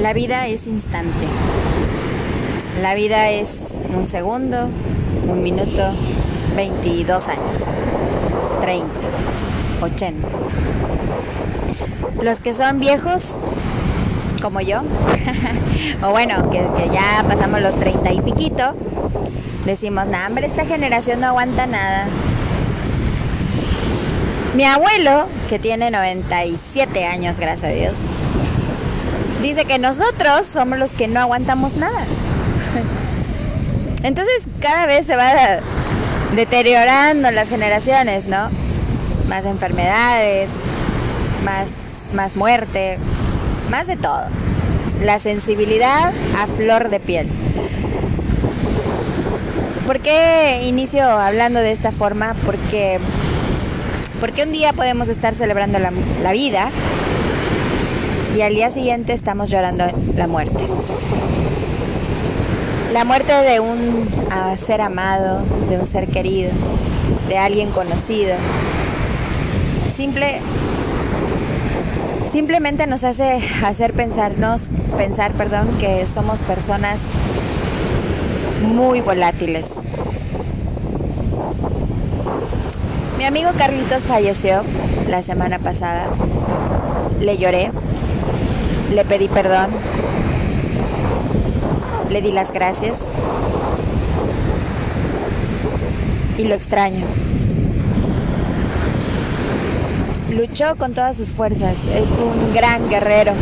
La vida es instante. La vida es un segundo, un minuto, 22 años, 30, 80. Los que son viejos, como yo, o bueno, que, ya pasamos los 30 y piquito, decimos, no, hombre, esta generación no aguanta nada. Mi abuelo, que tiene 97 años, gracias a Dios, dice que nosotros somos los que no aguantamos nada. Entonces cada vez se va deteriorando las generaciones, ¿no? Más enfermedades, más, más muerte, más de todo. La sensibilidad a flor de piel. ¿Por qué inicio hablando de esta forma? Porque, porque un día podemos estar celebrando la, la vida y al día siguiente estamos llorando la muerte. La muerte de un ser amado, de un ser querido, de alguien conocido. Simple, simplemente nos hace hacer pensarnos, pensar, perdón, que somos personas muy volátiles. Mi amigo Carlitos falleció la semana pasada. Le lloré le pedí perdón, le di las gracias. Y lo extraño. Luchó con todas sus fuerzas, es un gran guerrero,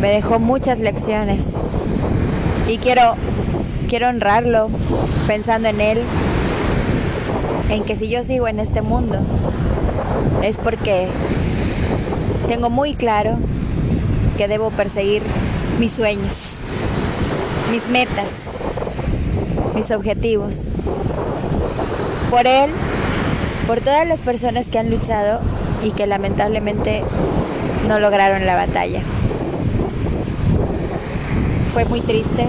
me dejó muchas lecciones. Y quiero, quiero honrarlo pensando en él, en que si yo sigo en este mundo es porque tengo muy claro que debo perseguir mis sueños, mis metas, mis objetivos. Por él, por todas las personas que han luchado y que lamentablemente no lograron la batalla. Fue muy triste,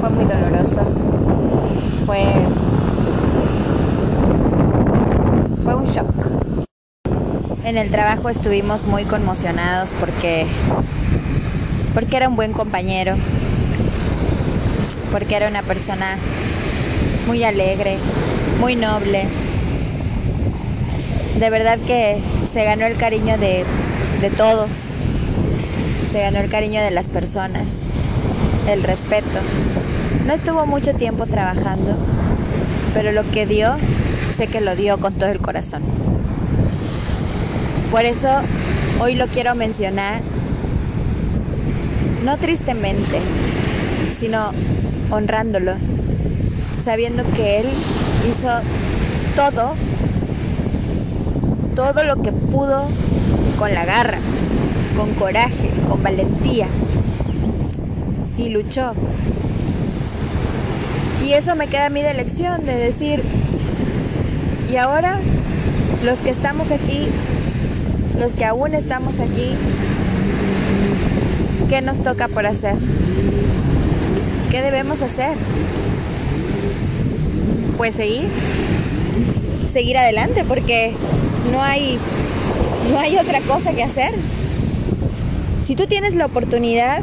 fue muy doloroso, fue, fue un shock. En el trabajo estuvimos muy conmocionados porque porque era un buen compañero, porque era una persona muy alegre, muy noble. De verdad que se ganó el cariño de, todos, se ganó el cariño de las personas, el respeto. No estuvo mucho tiempo trabajando, pero lo que dio, sé que lo dio con todo el corazón. Por eso hoy lo quiero mencionar no tristemente, sino honrándolo, sabiendo que Él hizo todo, todo lo que pudo con la garra, con coraje, con valentía, y luchó. Y eso me queda a mí de lección, de decir, y ahora los que estamos aquí, los que aún estamos aquí, ¿Qué nos toca por hacer? ¿Qué debemos hacer? Pues seguir, seguir adelante porque no hay, no hay otra cosa que hacer. Si tú tienes la oportunidad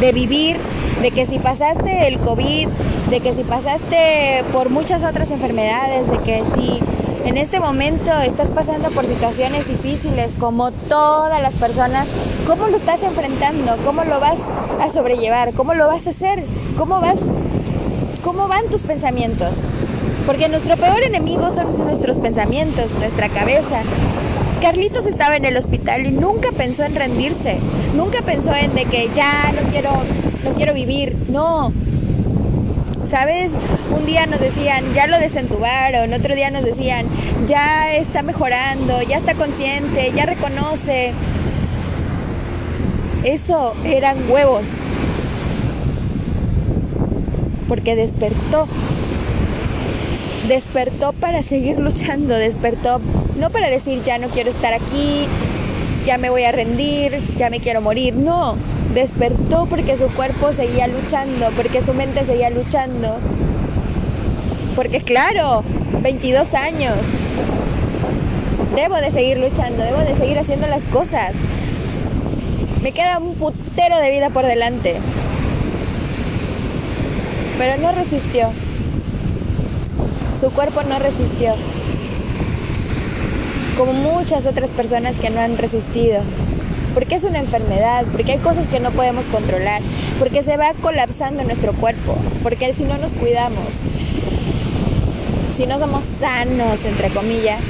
de vivir, de que si pasaste el COVID, de que si pasaste por muchas otras enfermedades, de que si en este momento estás pasando por situaciones difíciles como todas las personas, ¿cómo lo estás enfrentando? ¿Cómo lo vas a sobrellevar? ¿Cómo lo vas a hacer? ¿Cómo vas cómo van tus pensamientos? Porque nuestro peor enemigo son nuestros pensamientos, nuestra cabeza. Carlitos estaba en el hospital y nunca pensó en rendirse, nunca pensó en de que ya no quiero no quiero vivir. No, ¿sabes? Un día nos decían, ya lo desentubaron, otro día nos decían, ya está mejorando, ya está consciente, ya reconoce. Eso eran huevos. Porque despertó. Despertó para seguir luchando, despertó no para decir ya no quiero estar aquí, ya me voy a rendir, ya me quiero morir, no, despertó porque su cuerpo seguía luchando, porque su mente seguía luchando. Porque claro, 22 años. Debo de seguir luchando, debo de seguir haciendo las cosas. Me queda un putero de vida por delante. Pero no resistió. Su cuerpo no resistió. Como muchas otras personas que no han resistido. Porque es una enfermedad, porque hay cosas que no podemos controlar, porque se va colapsando nuestro cuerpo, porque si no nos cuidamos, si no somos sanos, entre comillas,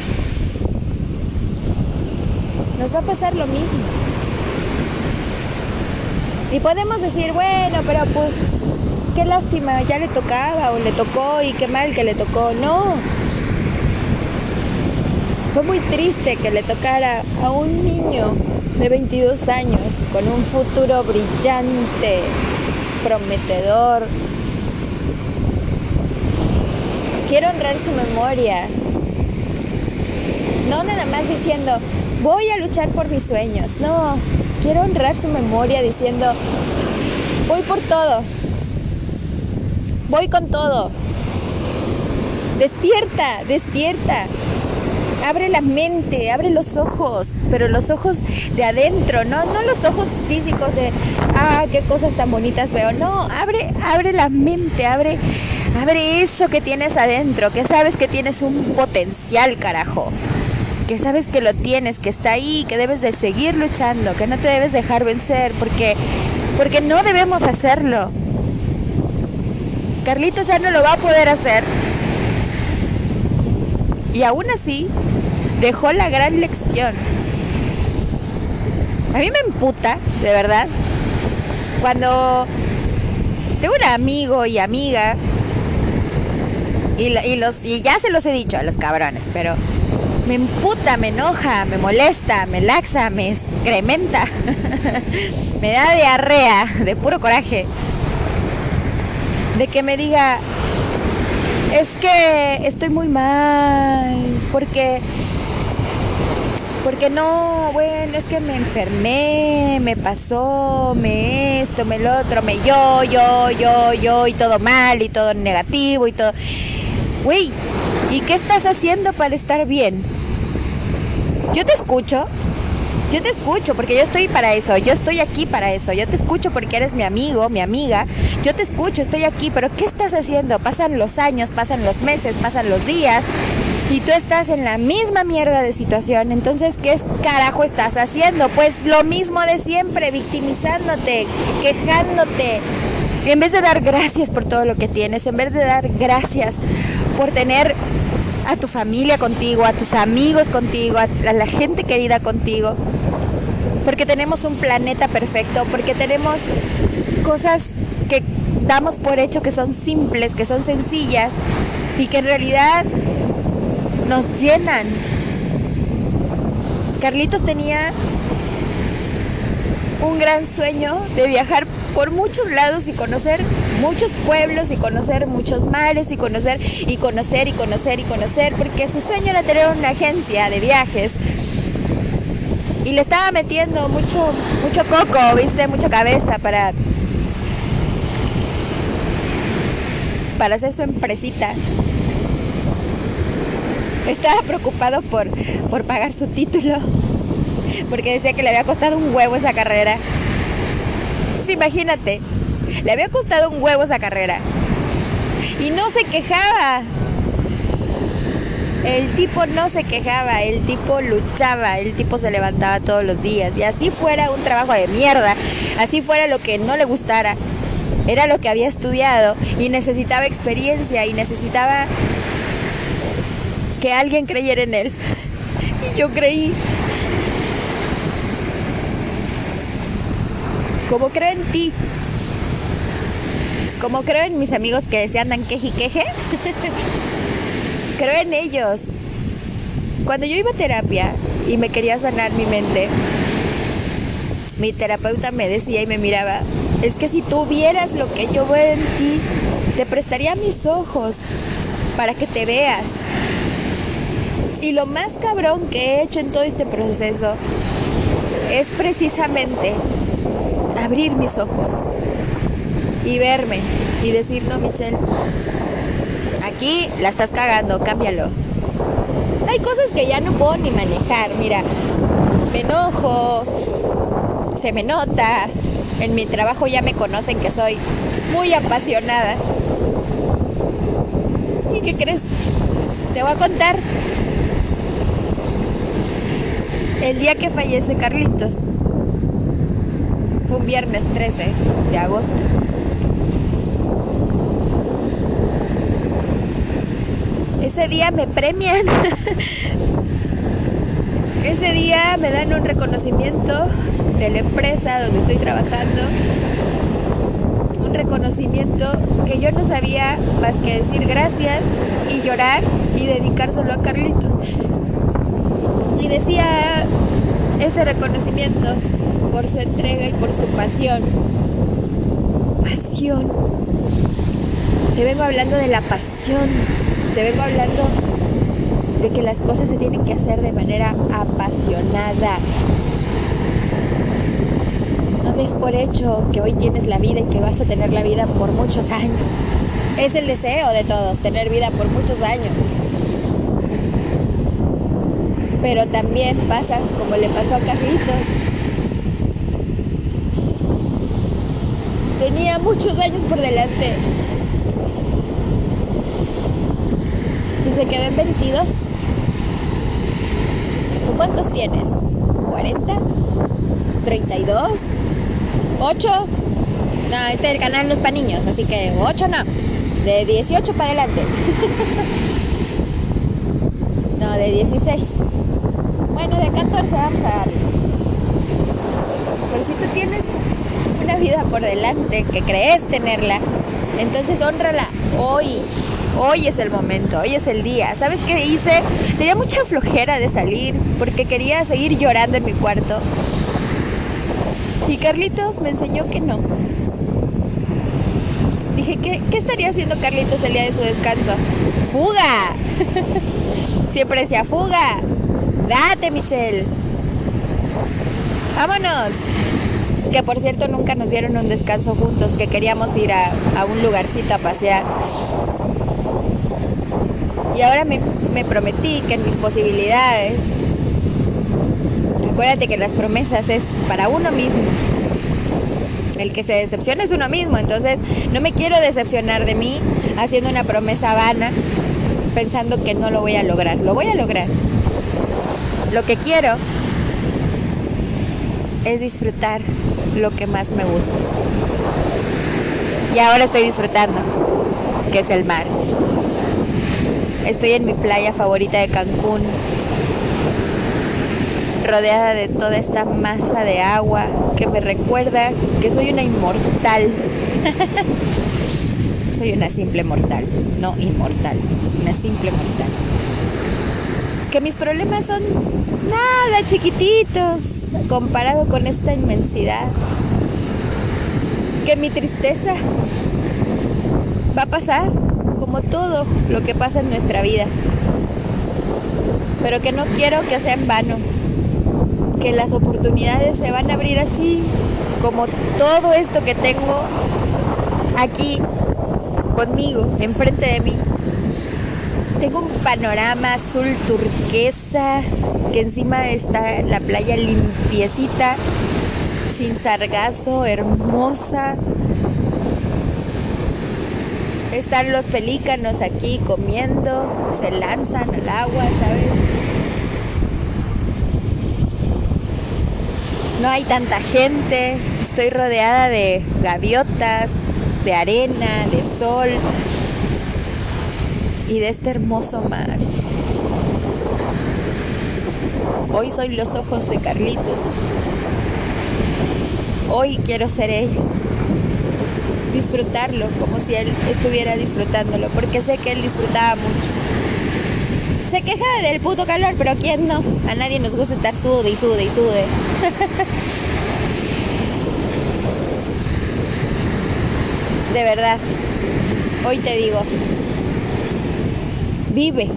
nos va a pasar lo mismo. Y podemos decir, bueno, pero pues qué lástima, ya le tocaba o le tocó y qué mal que le tocó. No. Fue muy triste que le tocara a un niño de 22 años con un futuro brillante, prometedor. Quiero honrar su memoria. No nada más diciendo, voy a luchar por mis sueños. No, quiero honrar su memoria diciendo, voy por todo. Voy con todo. Despierta, despierta. Abre la mente, abre los ojos, pero los ojos de adentro, no, no los ojos físicos de, ah, qué cosas tan bonitas veo. No, abre, abre la mente, abre, abre eso que tienes adentro, que sabes que tienes un potencial, carajo que sabes que lo tienes, que está ahí, que debes de seguir luchando, que no te debes dejar vencer, porque, porque no debemos hacerlo. Carlitos ya no lo va a poder hacer. Y aún así, dejó la gran lección. A mí me emputa, de verdad, cuando tengo un amigo y amiga, y, los, y ya se los he dicho a los cabrones, pero me emputa, me enoja, me molesta, me laxa, me excrementa, me da diarrea de puro coraje. De que me diga, es que estoy muy mal, porque porque no, bueno, es que me enfermé, me pasó, me esto, me lo otro, me yo, yo, yo, yo, y todo mal, y todo negativo, y todo. Güey, ¿y qué estás haciendo para estar bien? Yo te escucho, yo te escucho porque yo estoy para eso, yo estoy aquí para eso, yo te escucho porque eres mi amigo, mi amiga, yo te escucho, estoy aquí, pero ¿qué estás haciendo? Pasan los años, pasan los meses, pasan los días y tú estás en la misma mierda de situación, entonces ¿qué carajo estás haciendo? Pues lo mismo de siempre, victimizándote, quejándote, en vez de dar gracias por todo lo que tienes, en vez de dar gracias por tener a tu familia contigo, a tus amigos contigo, a, la gente querida contigo. Porque tenemos un planeta perfecto, porque tenemos cosas que damos por hecho que son simples, que son sencillas y que en realidad nos llenan. Carlitos tenía un gran sueño de viajar por muchos lados y conocer muchos pueblos y conocer muchos mares y conocer y conocer y conocer y conocer, porque su sueño era tener una agencia de viajes. Y le estaba metiendo mucho, mucho coco, viste, mucha cabeza para, para hacer su empresita. Estaba preocupado por, por pagar su título, porque decía que le había costado un huevo esa carrera. imagínate, le había costado un huevo esa carrera. Y no se quejaba. El tipo no se quejaba, el tipo luchaba, el tipo se levantaba todos los días. Y así fuera un trabajo de mierda, así fuera lo que no le gustara, era lo que había estudiado y necesitaba experiencia y necesitaba que alguien creyera en él. Y yo creí. Como creo en ti, como creo en mis amigos que se andan queje y queje, creo en ellos. Cuando yo iba a terapia y me quería sanar mi mente, mi terapeuta me decía y me miraba, es que si tú vieras lo que yo veo en ti, te prestaría mis ojos para que te veas. Y lo más cabrón que he hecho en todo este proceso es precisamente abrir mis ojos y verme y decir, no, Michelle, aquí la estás cagando, cámbialo. Hay cosas que ya no puedo ni manejar, mira, me enojo, se me nota. En mi trabajo ya me conocen que soy muy apasionada. ¿Y qué crees? Te voy a contar. El día que fallece Carlitos fue un viernes 13 de agosto. Ese día me premian. Ese día me dan un reconocimiento de la empresa donde estoy trabajando. Un reconocimiento que yo no sabía más que decir gracias y llorar y dedicárselo a Carlitos. Y decía ese reconocimiento por su entrega y por su pasión. Pasión. Te vengo hablando de la pasión. Te vengo hablando de que las cosas se tienen que hacer de manera apasionada. No des por hecho que hoy tienes la vida y que vas a tener la vida por muchos años. Es el deseo de todos, tener vida por muchos años. Pero también pasa como le pasó a Carlitos. Tenía muchos años por delante. Y se quedó en 22. ¿Tú cuántos tienes? ¿40? ¿32? ¿8? No, este el canal no es para niños, así que 8 no. De 18 para adelante. no, de 16. Bueno, de 14 vamos a darle. Pero si tú tienes una vida por delante, que crees tenerla, entonces honrala hoy. Hoy es el momento, hoy es el día. ¿Sabes qué hice? Tenía mucha flojera de salir porque quería seguir llorando en mi cuarto. Y Carlitos me enseñó que no. Dije, ¿qué, ¿qué estaría haciendo Carlitos el día de su descanso? ¡Fuga! Siempre decía, ¡fuga! Date, Michelle. Vámonos. Que por cierto nunca nos dieron un descanso juntos, que queríamos ir a, a un lugarcito a pasear. Y ahora me, me prometí que en mis posibilidades, acuérdate que las promesas es para uno mismo. El que se decepciona es uno mismo, entonces no me quiero decepcionar de mí haciendo una promesa vana pensando que no lo voy a lograr. Lo voy a lograr. Lo que quiero es disfrutar lo que más me gusta. Y ahora estoy disfrutando, que es el mar. Estoy en mi playa favorita de Cancún, rodeada de toda esta masa de agua que me recuerda que soy una inmortal. soy una simple mortal, no inmortal, una simple mortal. Que mis problemas son nada chiquititos comparado con esta inmensidad. Que mi tristeza va a pasar como todo lo que pasa en nuestra vida. Pero que no quiero que sea en vano. Que las oportunidades se van a abrir así, como todo esto que tengo aquí conmigo, enfrente de mí. Tengo un panorama azul turquesa, que encima está la playa limpiecita, sin sargazo, hermosa. Están los pelícanos aquí comiendo, se lanzan al agua, ¿sabes? No hay tanta gente, estoy rodeada de gaviotas, de arena, de sol y de este hermoso mar. Hoy soy los ojos de Carlitos. Hoy quiero ser él. Disfrutarlo como si él estuviera disfrutándolo, porque sé que él disfrutaba mucho. Se queja del puto calor, pero ¿quién no? A nadie nos gusta estar sude y sude y sude. de verdad, hoy te digo, vive,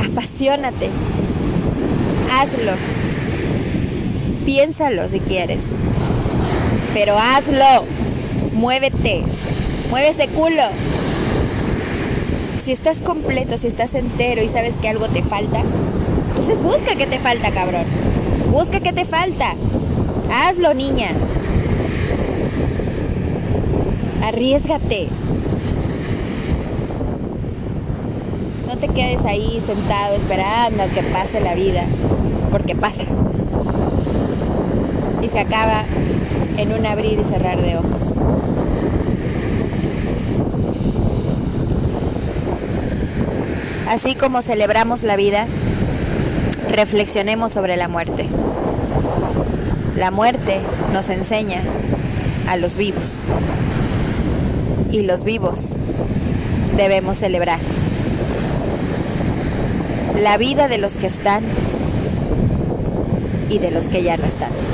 apasionate, hazlo, piénsalo si quieres, pero hazlo, muévete, mueve ese culo. Si estás completo, si estás entero y sabes que algo te falta, entonces busca que te falta, cabrón. Busca que te falta. Hazlo, niña. Arriesgate. No te quedes ahí sentado esperando a que pase la vida, porque pasa. Y se acaba en un abrir y cerrar de ojos. Así como celebramos la vida, reflexionemos sobre la muerte. La muerte nos enseña a los vivos y los vivos debemos celebrar la vida de los que están y de los que ya no están.